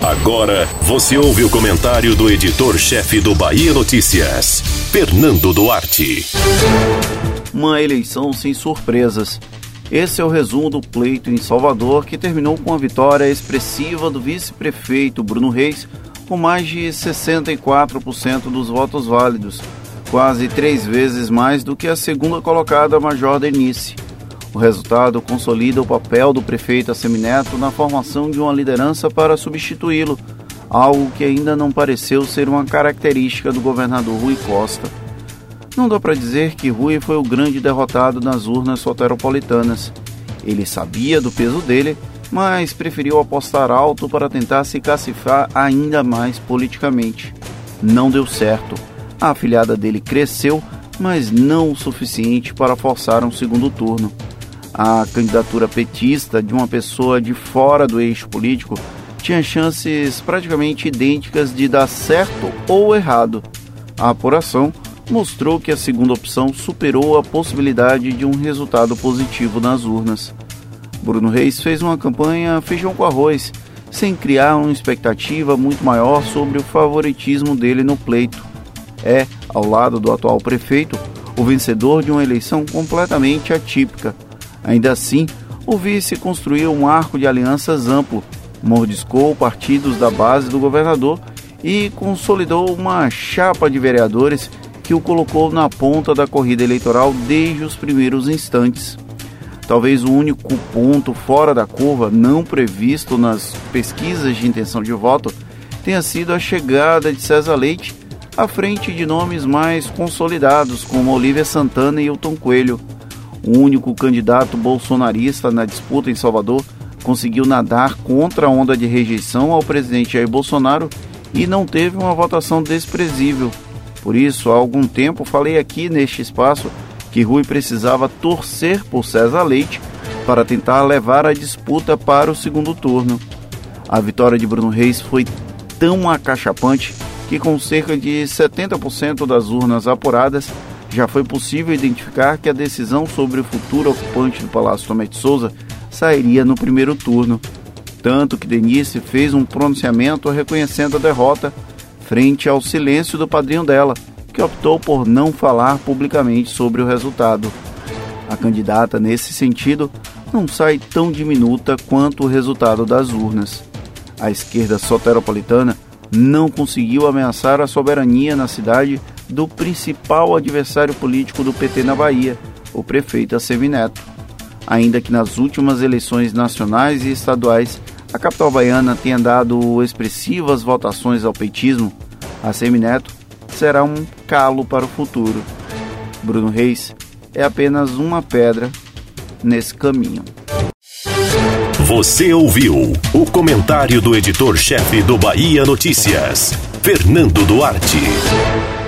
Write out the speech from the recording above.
Agora você ouve o comentário do editor-chefe do Bahia Notícias, Fernando Duarte. Uma eleição sem surpresas. Esse é o resumo do pleito em Salvador, que terminou com a vitória expressiva do vice-prefeito Bruno Reis, com mais de 64% dos votos válidos, quase três vezes mais do que a segunda colocada Major Denise. O resultado consolida o papel do prefeito Assemineto na formação de uma liderança para substituí-lo, algo que ainda não pareceu ser uma característica do governador Rui Costa. Não dá para dizer que Rui foi o grande derrotado nas urnas soteropolitanas. Ele sabia do peso dele, mas preferiu apostar alto para tentar se cacifar ainda mais politicamente. Não deu certo. A afilhada dele cresceu, mas não o suficiente para forçar um segundo turno. A candidatura petista de uma pessoa de fora do eixo político tinha chances praticamente idênticas de dar certo ou errado. A apuração mostrou que a segunda opção superou a possibilidade de um resultado positivo nas urnas. Bruno Reis fez uma campanha feijão com arroz, sem criar uma expectativa muito maior sobre o favoritismo dele no pleito. É, ao lado do atual prefeito, o vencedor de uma eleição completamente atípica. Ainda assim, o vice construiu um arco de alianças amplo, mordiscou partidos da base do governador e consolidou uma chapa de vereadores que o colocou na ponta da corrida eleitoral desde os primeiros instantes. Talvez o único ponto fora da curva não previsto nas pesquisas de intenção de voto tenha sido a chegada de César Leite à frente de nomes mais consolidados como Olívia Santana e Hilton Coelho. O único candidato bolsonarista na disputa em Salvador conseguiu nadar contra a onda de rejeição ao presidente Jair Bolsonaro e não teve uma votação desprezível. Por isso, há algum tempo falei aqui neste espaço que Rui precisava torcer por César Leite para tentar levar a disputa para o segundo turno. A vitória de Bruno Reis foi tão acachapante que, com cerca de 70% das urnas apuradas, já foi possível identificar que a decisão sobre o futuro ocupante do Palácio Tomé de Souza sairia no primeiro turno. Tanto que Denise fez um pronunciamento reconhecendo a derrota frente ao silêncio do padrinho dela, que optou por não falar publicamente sobre o resultado. A candidata, nesse sentido, não sai tão diminuta quanto o resultado das urnas. A esquerda soteropolitana não conseguiu ameaçar a soberania na cidade do principal adversário político do PT na Bahia, o prefeito Assemineto. Ainda que nas últimas eleições nacionais e estaduais a capital baiana tenha dado expressivas votações ao petismo, a Semineto será um calo para o futuro. Bruno Reis é apenas uma pedra nesse caminho. Você ouviu o comentário do editor-chefe do Bahia Notícias, Fernando Duarte.